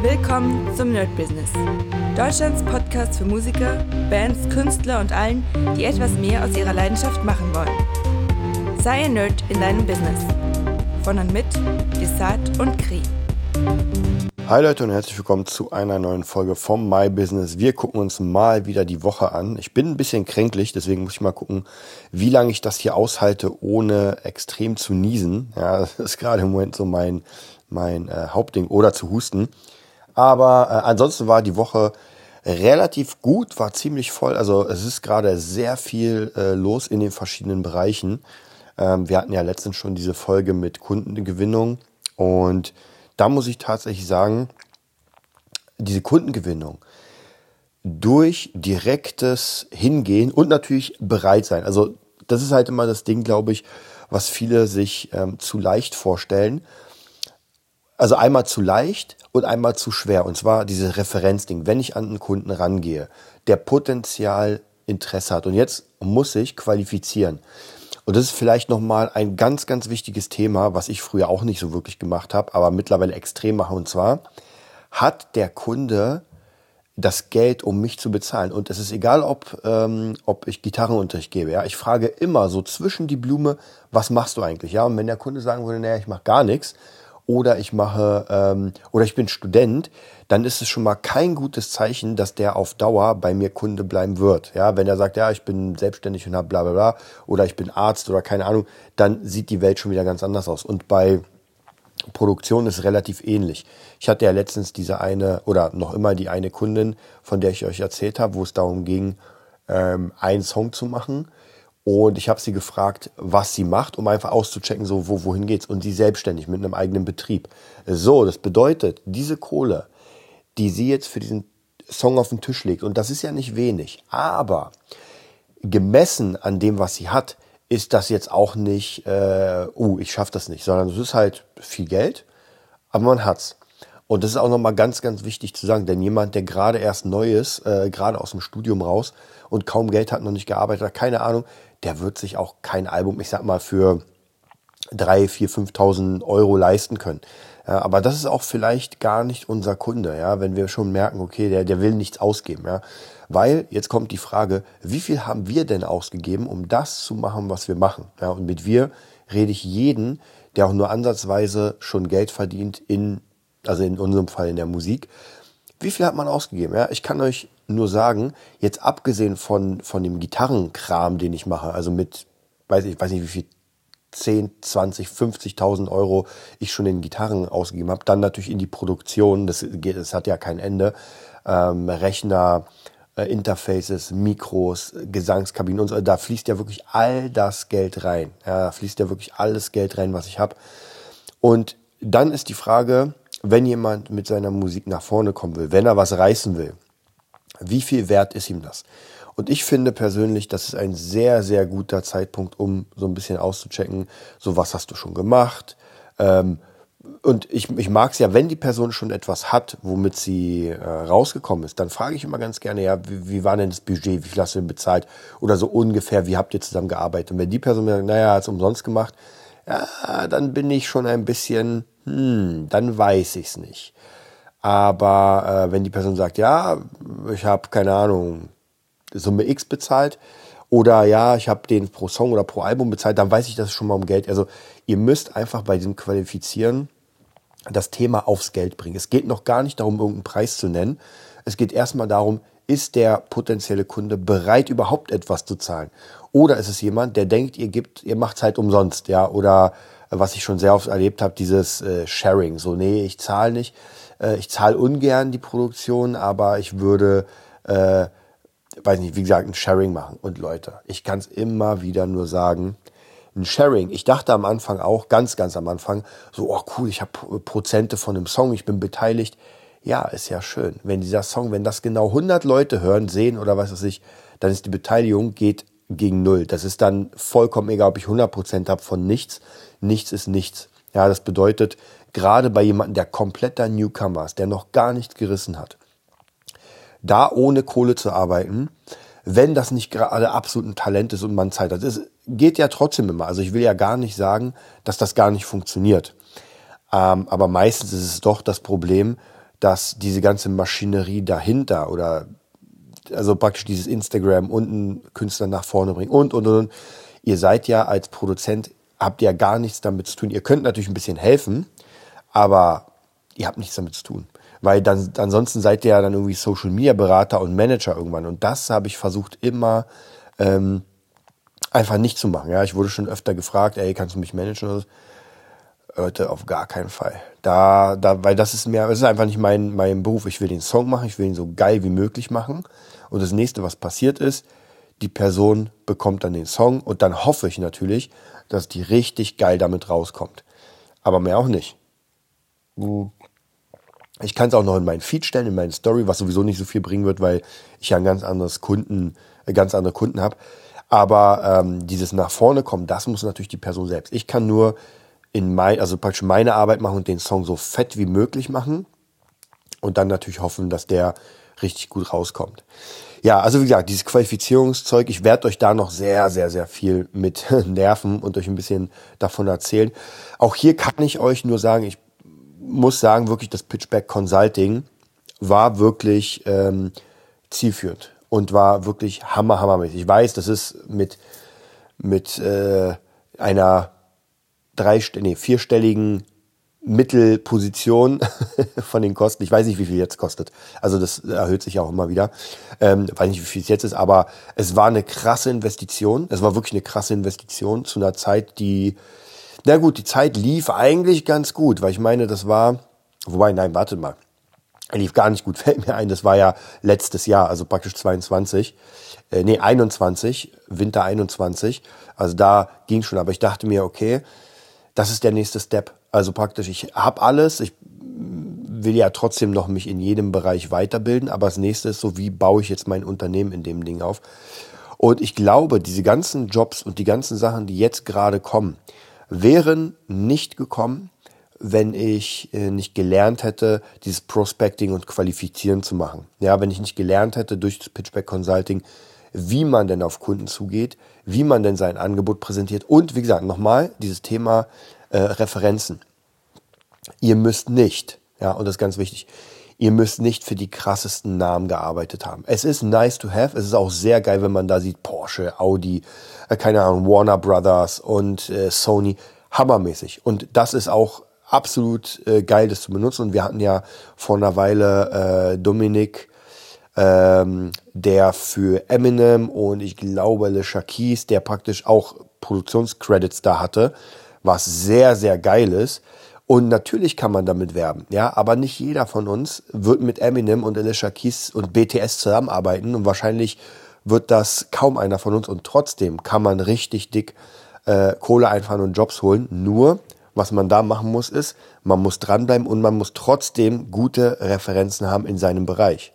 Willkommen zum Nerd Business. Deutschlands Podcast für Musiker, Bands, Künstler und allen, die etwas mehr aus ihrer Leidenschaft machen wollen. Sei ein Nerd in deinem Business. Von und mit Desart und Kri. Hi Leute und herzlich willkommen zu einer neuen Folge vom My Business. Wir gucken uns mal wieder die Woche an. Ich bin ein bisschen kränklich, deswegen muss ich mal gucken, wie lange ich das hier aushalte, ohne extrem zu niesen. Ja, das ist gerade im Moment so mein, mein äh, Hauptding oder zu husten. Aber äh, ansonsten war die Woche relativ gut, war ziemlich voll. Also es ist gerade sehr viel äh, los in den verschiedenen Bereichen. Ähm, wir hatten ja letztens schon diese Folge mit Kundengewinnung und da muss ich tatsächlich sagen, diese Kundengewinnung durch direktes Hingehen und natürlich bereit sein. Also das ist halt immer das Ding, glaube ich, was viele sich ähm, zu leicht vorstellen. Also einmal zu leicht und einmal zu schwer. Und zwar dieses Referenzding. Wenn ich an einen Kunden rangehe, der Potenzial Interesse hat. Und jetzt muss ich qualifizieren. Und das ist vielleicht nochmal ein ganz, ganz wichtiges Thema, was ich früher auch nicht so wirklich gemacht habe, aber mittlerweile extrem mache. Und zwar, hat der Kunde das Geld, um mich zu bezahlen? Und es ist egal, ob, ähm, ob ich Gitarrenunterricht gebe. Ja? Ich frage immer so zwischen die Blume, was machst du eigentlich? Ja? Und wenn der Kunde sagen würde, naja, ich mache gar nichts, oder ich mache ähm, oder ich bin Student, dann ist es schon mal kein gutes Zeichen, dass der auf Dauer bei mir Kunde bleiben wird. Ja, wenn er sagt, ja, ich bin selbstständig und habe bla bla bla oder ich bin Arzt oder keine Ahnung, dann sieht die Welt schon wieder ganz anders aus. Und bei Produktion ist relativ ähnlich. Ich hatte ja letztens diese eine oder noch immer die eine Kundin, von der ich euch erzählt habe, wo es darum ging, ähm, einen Song zu machen und ich habe sie gefragt, was sie macht, um einfach auszuchecken, so wo, wohin geht's. Und sie selbstständig mit einem eigenen Betrieb. So, das bedeutet, diese Kohle, die sie jetzt für diesen Song auf den Tisch legt, und das ist ja nicht wenig, aber gemessen an dem, was sie hat, ist das jetzt auch nicht, äh, uh, ich schaffe das nicht, sondern es ist halt viel Geld, aber man hat's. Und das ist auch nochmal ganz, ganz wichtig zu sagen, denn jemand, der gerade erst neu ist, äh, gerade aus dem Studium raus und kaum Geld hat, noch nicht gearbeitet hat, keine Ahnung, der wird sich auch kein Album, ich sag mal, für drei, vier, 5.000 Euro leisten können. Ja, aber das ist auch vielleicht gar nicht unser Kunde, ja, wenn wir schon merken, okay, der, der will nichts ausgeben, ja. Weil jetzt kommt die Frage, wie viel haben wir denn ausgegeben, um das zu machen, was wir machen? Ja, und mit wir rede ich jeden, der auch nur ansatzweise schon Geld verdient in, also in unserem Fall in der Musik. Wie viel hat man ausgegeben? Ja, ich kann euch nur sagen, jetzt abgesehen von, von dem Gitarrenkram, den ich mache, also mit, weiß ich, weiß nicht wie viel, 10, 20, 50.000 Euro ich schon in Gitarren ausgegeben habe, dann natürlich in die Produktion, das, das hat ja kein Ende, ähm, Rechner, äh, Interfaces, Mikros, Gesangskabinen und so, da fließt ja wirklich all das Geld rein. Ja, da fließt ja wirklich alles Geld rein, was ich habe. Und dann ist die Frage, wenn jemand mit seiner Musik nach vorne kommen will, wenn er was reißen will, wie viel wert ist ihm das? Und ich finde persönlich, das ist ein sehr, sehr guter Zeitpunkt, um so ein bisschen auszuchecken, so was hast du schon gemacht. Ähm, und ich, ich mag es ja, wenn die Person schon etwas hat, womit sie äh, rausgekommen ist, dann frage ich immer ganz gerne, ja, wie, wie war denn das Budget, wie viel hast du denn bezahlt? Oder so ungefähr, wie habt ihr zusammen gearbeitet? Und wenn die Person mir sagt, naja, hat es umsonst gemacht, ja, dann bin ich schon ein bisschen, hm, dann weiß ich es nicht. Aber äh, wenn die Person sagt, ja, ich habe keine Ahnung, Summe X bezahlt oder ja, ich habe den pro Song oder pro Album bezahlt, dann weiß ich, dass es schon mal um Geld. Also ihr müsst einfach bei diesem Qualifizieren das Thema aufs Geld bringen. Es geht noch gar nicht darum, irgendeinen Preis zu nennen. Es geht erstmal darum, ist der potenzielle Kunde bereit, überhaupt etwas zu zahlen? Oder ist es jemand, der denkt, ihr gibt, ihr macht halt umsonst, ja? Oder äh, was ich schon sehr oft erlebt habe, dieses äh, Sharing. So, nee, ich zahle nicht. Äh, ich zahle ungern die Produktion, aber ich würde, äh, weiß nicht, wie gesagt, ein Sharing machen. Und Leute, ich kann es immer wieder nur sagen, ein Sharing. Ich dachte am Anfang auch, ganz, ganz am Anfang, so, oh cool, ich habe Prozente von einem Song, ich bin beteiligt. Ja, ist ja schön. Wenn dieser Song, wenn das genau 100 Leute hören, sehen oder was weiß ich, dann ist die Beteiligung geht gegen Null. Das ist dann vollkommen egal, ob ich 100 Prozent habe von nichts. Nichts ist nichts. Ja, das bedeutet, gerade bei jemandem, der kompletter Newcomer ist, der noch gar nichts gerissen hat, da ohne Kohle zu arbeiten, wenn das nicht gerade absolut ein Talent ist und man Zeit hat. Es geht ja trotzdem immer. Also ich will ja gar nicht sagen, dass das gar nicht funktioniert. Ähm, aber meistens ist es doch das Problem, dass diese ganze Maschinerie dahinter oder also praktisch dieses Instagram und einen Künstler nach vorne bringen und, und, und. Ihr seid ja als Produzent, habt ja gar nichts damit zu tun. Ihr könnt natürlich ein bisschen helfen, aber ihr habt nichts damit zu tun. Weil dann, ansonsten seid ihr ja dann irgendwie Social Media Berater und Manager irgendwann. Und das habe ich versucht immer ähm, einfach nicht zu machen. Ja, ich wurde schon öfter gefragt, ey, kannst du mich managen? Oder so. Leute, auf gar keinen Fall. Da, da, weil das ist mir, das ist einfach nicht mein, mein Beruf. Ich will den Song machen, ich will ihn so geil wie möglich machen. Und das nächste, was passiert ist, die Person bekommt dann den Song und dann hoffe ich natürlich, dass die richtig geil damit rauskommt. Aber mehr auch nicht. Ich kann es auch noch in meinen Feed stellen, in meine Story, was sowieso nicht so viel bringen wird, weil ich ja ein ganz anderes Kunden, äh, ganz andere Kunden habe. Aber ähm, dieses nach vorne kommen, das muss natürlich die Person selbst. Ich kann nur in mein, also praktisch meine Arbeit machen und den Song so fett wie möglich machen und dann natürlich hoffen, dass der richtig gut rauskommt. Ja, also wie gesagt, dieses Qualifizierungszeug, ich werde euch da noch sehr, sehr, sehr viel mit nerven und euch ein bisschen davon erzählen. Auch hier kann ich euch nur sagen, ich muss sagen, wirklich das Pitchback Consulting war wirklich ähm, zielführend und war wirklich hammer, hammermäßig. Ich weiß, das ist mit, mit äh, einer drei, nee, vierstelligen Mittelposition von den Kosten. Ich weiß nicht, wie viel jetzt kostet. Also das erhöht sich auch immer wieder. Ähm, weiß nicht, wie viel es jetzt ist, aber es war eine krasse Investition. Es war wirklich eine krasse Investition zu einer Zeit, die, na gut, die Zeit lief eigentlich ganz gut, weil ich meine, das war, wobei, nein, wartet mal. Er lief gar nicht gut, fällt mir ein. Das war ja letztes Jahr, also praktisch 22. Äh, nee, 21, Winter 21. Also da ging schon, aber ich dachte mir, okay, das ist der nächste Step. Also praktisch, ich habe alles, ich will ja trotzdem noch mich in jedem Bereich weiterbilden, aber das nächste ist so, wie baue ich jetzt mein Unternehmen in dem Ding auf? Und ich glaube, diese ganzen Jobs und die ganzen Sachen, die jetzt gerade kommen, wären nicht gekommen, wenn ich äh, nicht gelernt hätte, dieses Prospecting und Qualifizieren zu machen. Ja, wenn ich nicht gelernt hätte durch das Pitchback Consulting, wie man denn auf Kunden zugeht, wie man denn sein Angebot präsentiert und wie gesagt, nochmal dieses Thema äh, Referenzen. Ihr müsst nicht, ja, und das ist ganz wichtig, ihr müsst nicht für die krassesten Namen gearbeitet haben. Es ist nice to have, es ist auch sehr geil, wenn man da sieht, Porsche, Audi, äh, keine Ahnung, Warner Brothers und äh, Sony, hammermäßig. Und das ist auch absolut äh, geil, das zu benutzen. Und wir hatten ja vor einer Weile äh, Dominik ähm, der für Eminem und ich glaube Alicia Keys, der praktisch auch Produktionscredits da hatte, was sehr, sehr geil ist. Und natürlich kann man damit werben, ja, aber nicht jeder von uns wird mit Eminem und Alicia Keys und BTS zusammenarbeiten und wahrscheinlich wird das kaum einer von uns und trotzdem kann man richtig dick äh, Kohle einfahren und Jobs holen. Nur, was man da machen muss, ist, man muss dranbleiben und man muss trotzdem gute Referenzen haben in seinem Bereich.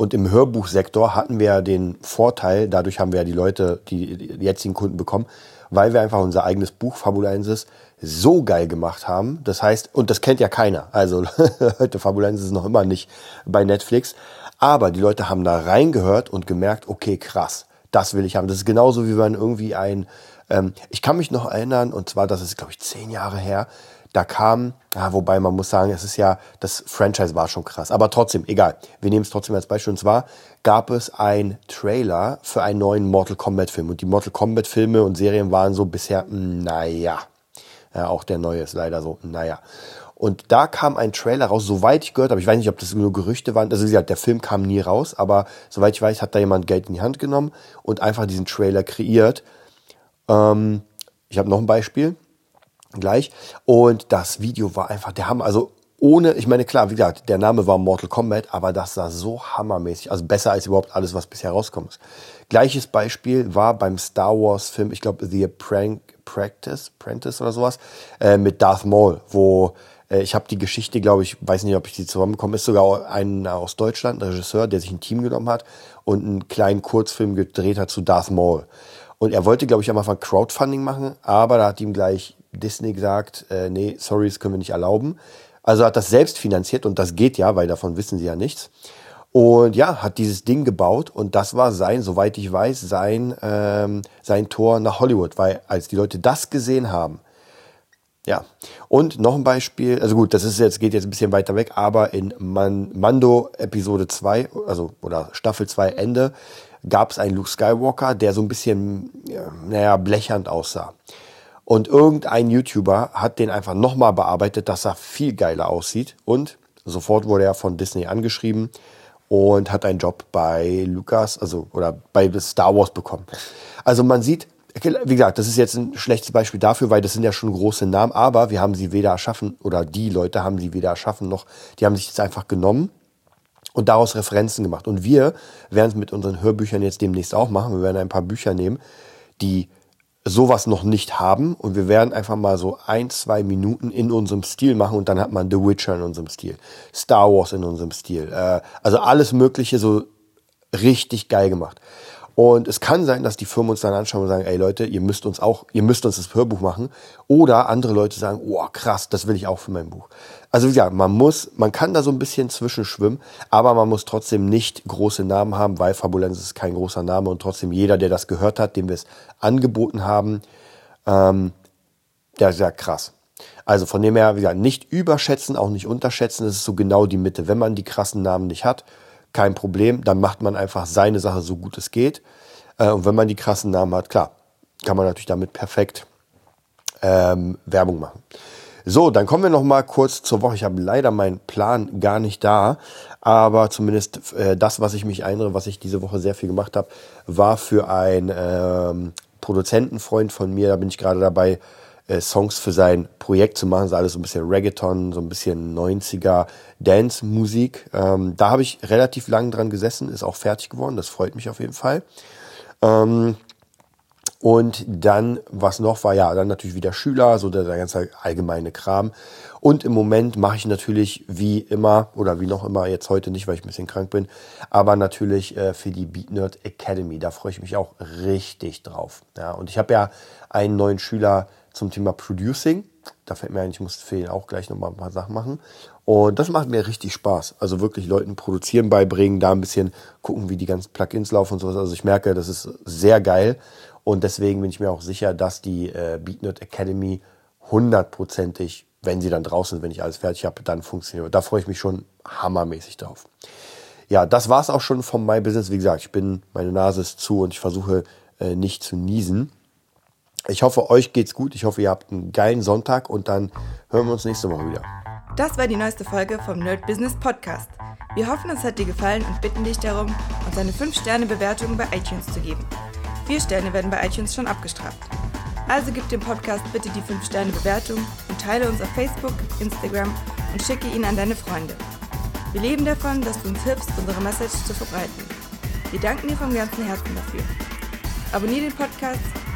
Und im Hörbuchsektor hatten wir den Vorteil, dadurch haben wir ja die Leute, die, jetzigen Kunden bekommen, weil wir einfach unser eigenes Buch Fabulensis so geil gemacht haben. Das heißt, und das kennt ja keiner. Also heute Fabulensis ist noch immer nicht bei Netflix. Aber die Leute haben da reingehört und gemerkt, okay, krass, das will ich haben. Das ist genauso wie wenn irgendwie ein, ähm, ich kann mich noch erinnern, und zwar, das ist, glaube ich, zehn Jahre her, da kam, ja, wobei man muss sagen, es ist ja, das Franchise war schon krass. Aber trotzdem, egal. Wir nehmen es trotzdem als Beispiel. Und zwar gab es ein Trailer für einen neuen Mortal Kombat Film. Und die Mortal Kombat Filme und Serien waren so bisher, naja. Ja, auch der neue ist leider so, naja. Und da kam ein Trailer raus, soweit ich gehört habe, ich weiß nicht, ob das nur Gerüchte waren, also wie gesagt, der Film kam nie raus, aber soweit ich weiß, hat da jemand Geld in die Hand genommen und einfach diesen Trailer kreiert. Ähm, ich habe noch ein Beispiel gleich. Und das Video war einfach der Hammer. Also ohne, ich meine, klar, wie gesagt, der Name war Mortal Kombat, aber das sah so hammermäßig, also besser als überhaupt alles, was bisher rauskommt. Gleiches Beispiel war beim Star Wars Film, ich glaube, The Prank Practice, Prentice oder sowas, äh, mit Darth Maul, wo äh, ich habe die Geschichte, glaube ich, weiß nicht, ob ich die zusammenbekomme, ist sogar ein aus Deutschland, ein Regisseur, der sich ein Team genommen hat und einen kleinen Kurzfilm gedreht hat zu Darth Maul. Und er wollte, glaube ich, am Anfang Crowdfunding machen, aber da hat ihm gleich Disney gesagt, äh, nee, sorry, das können wir nicht erlauben. Also hat das selbst finanziert und das geht ja, weil davon wissen sie ja nichts. Und ja, hat dieses Ding gebaut und das war sein, soweit ich weiß, sein, ähm, sein Tor nach Hollywood, weil als die Leute das gesehen haben, Ja, und noch ein Beispiel, also gut, das ist jetzt, geht jetzt ein bisschen weiter weg, aber in Man Mando Episode 2, also oder Staffel 2 Ende, gab es einen Luke Skywalker, der so ein bisschen, naja, blechernd aussah. Und irgendein YouTuber hat den einfach nochmal bearbeitet, dass er viel geiler aussieht. Und sofort wurde er von Disney angeschrieben und hat einen Job bei Lucas, also oder bei Star Wars bekommen. Also man sieht, wie gesagt, das ist jetzt ein schlechtes Beispiel dafür, weil das sind ja schon große Namen, aber wir haben sie weder erschaffen oder die Leute haben sie weder erschaffen noch, die haben sich jetzt einfach genommen und daraus Referenzen gemacht. Und wir werden es mit unseren Hörbüchern jetzt demnächst auch machen. Wir werden ein paar Bücher nehmen, die sowas noch nicht haben und wir werden einfach mal so ein, zwei Minuten in unserem Stil machen und dann hat man The Witcher in unserem Stil, Star Wars in unserem Stil, äh, also alles Mögliche so richtig geil gemacht. Und es kann sein, dass die Firmen uns dann anschauen und sagen, ey Leute, ihr müsst uns auch, ihr müsst uns das Hörbuch machen. Oder andere Leute sagen, oh krass, das will ich auch für mein Buch. Also wie gesagt, man muss, man kann da so ein bisschen zwischenschwimmen, aber man muss trotzdem nicht große Namen haben, weil Fabulenz ist kein großer Name und trotzdem jeder, der das gehört hat, dem wir es angeboten haben, ähm, der ist ja krass. Also von dem her, wie gesagt, nicht überschätzen, auch nicht unterschätzen. Das ist so genau die Mitte. Wenn man die krassen Namen nicht hat, kein Problem. Dann macht man einfach seine Sache so gut es geht. Äh, und wenn man die krassen Namen hat, klar, kann man natürlich damit perfekt ähm, Werbung machen. So, dann kommen wir noch mal kurz zur Woche. Ich habe leider meinen Plan gar nicht da, aber zumindest äh, das, was ich mich erinnere, was ich diese Woche sehr viel gemacht habe, war für einen ähm, Produzentenfreund von mir. Da bin ich gerade dabei, äh, Songs für sein Projekt zu machen. Das ist alles so ein bisschen Reggaeton, so ein bisschen 90er Dance-Musik. Ähm, da habe ich relativ lang dran gesessen, ist auch fertig geworden. Das freut mich auf jeden Fall. Ähm, und dann, was noch war, ja, dann natürlich wieder Schüler, so der, der ganze allgemeine Kram. Und im Moment mache ich natürlich wie immer oder wie noch immer, jetzt heute nicht, weil ich ein bisschen krank bin, aber natürlich äh, für die Beat Nerd Academy. Da freue ich mich auch richtig drauf. Ja, und ich habe ja einen neuen Schüler zum Thema Producing. Da fällt mir ein, ich muss ihn auch gleich nochmal ein paar Sachen machen. Und das macht mir richtig Spaß. Also wirklich Leuten produzieren beibringen, da ein bisschen gucken, wie die ganzen Plugins laufen und sowas. Also ich merke, das ist sehr geil. Und deswegen bin ich mir auch sicher, dass die äh, BeatNet Academy hundertprozentig, wenn sie dann draußen sind, wenn ich alles fertig habe, dann funktioniert. Da freue ich mich schon hammermäßig drauf. Ja, das war es auch schon vom My Business. Wie gesagt, ich bin, meine Nase ist zu und ich versuche äh, nicht zu niesen. Ich hoffe, euch geht's gut. Ich hoffe, ihr habt einen geilen Sonntag und dann hören wir uns nächste Woche wieder. Das war die neueste Folge vom Nerd Business Podcast. Wir hoffen, es hat dir gefallen und bitten dich darum, uns eine 5-Sterne-Bewertung bei iTunes zu geben. Vier Sterne werden bei iTunes schon abgestraft. Also gib dem Podcast bitte die 5-Sterne-Bewertung und teile uns auf Facebook, Instagram und schicke ihn an deine Freunde. Wir leben davon, dass du uns hilfst, unsere Message zu verbreiten. Wir danken dir vom ganzen Herzen dafür. Abonnier den Podcast